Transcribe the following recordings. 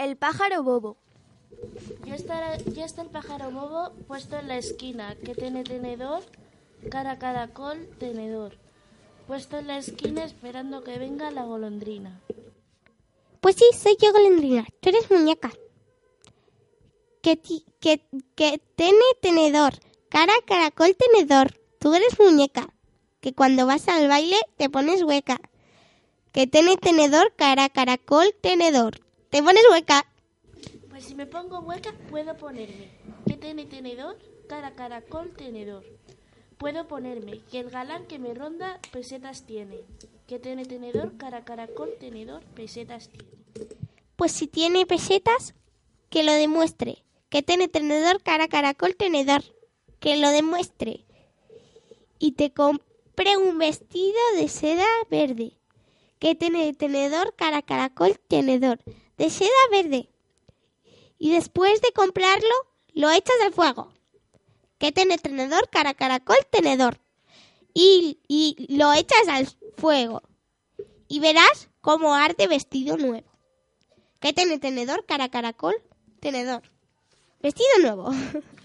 El pájaro bobo. Ya está, ya está el pájaro bobo puesto en la esquina, que tiene tenedor, cara caracol, tenedor. Puesto en la esquina esperando que venga la golondrina. Pues sí, soy yo golondrina, tú eres muñeca. Que, ti- que, que tiene tenedor, cara caracol tenedor, tú eres muñeca. Que cuando vas al baile te pones hueca. Que tiene tenedor, cara caracol tenedor, te pones hueca. Pues si me pongo hueca, puedo ponerme. Que tiene tenedor, cara caracol, tenedor. Puedo ponerme que el galán que me ronda pesetas tiene. Que tiene tenedor, cara caracol, tenedor, pesetas tiene. Pues si tiene pesetas, que lo demuestre. Que tiene tenedor, cara caracol tenedor, que lo demuestre. Y te compré un vestido de seda verde. Que tiene tenedor, cara caracol tenedor, de seda verde. Y después de comprarlo, lo echas al fuego. Que tiene tenedor, cara caracol tenedor. Y, y lo echas al fuego. Y verás cómo arde vestido nuevo. ¿Qué tiene tenedor, cara caracol? Tenedor. Vestido nuevo.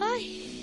Ay,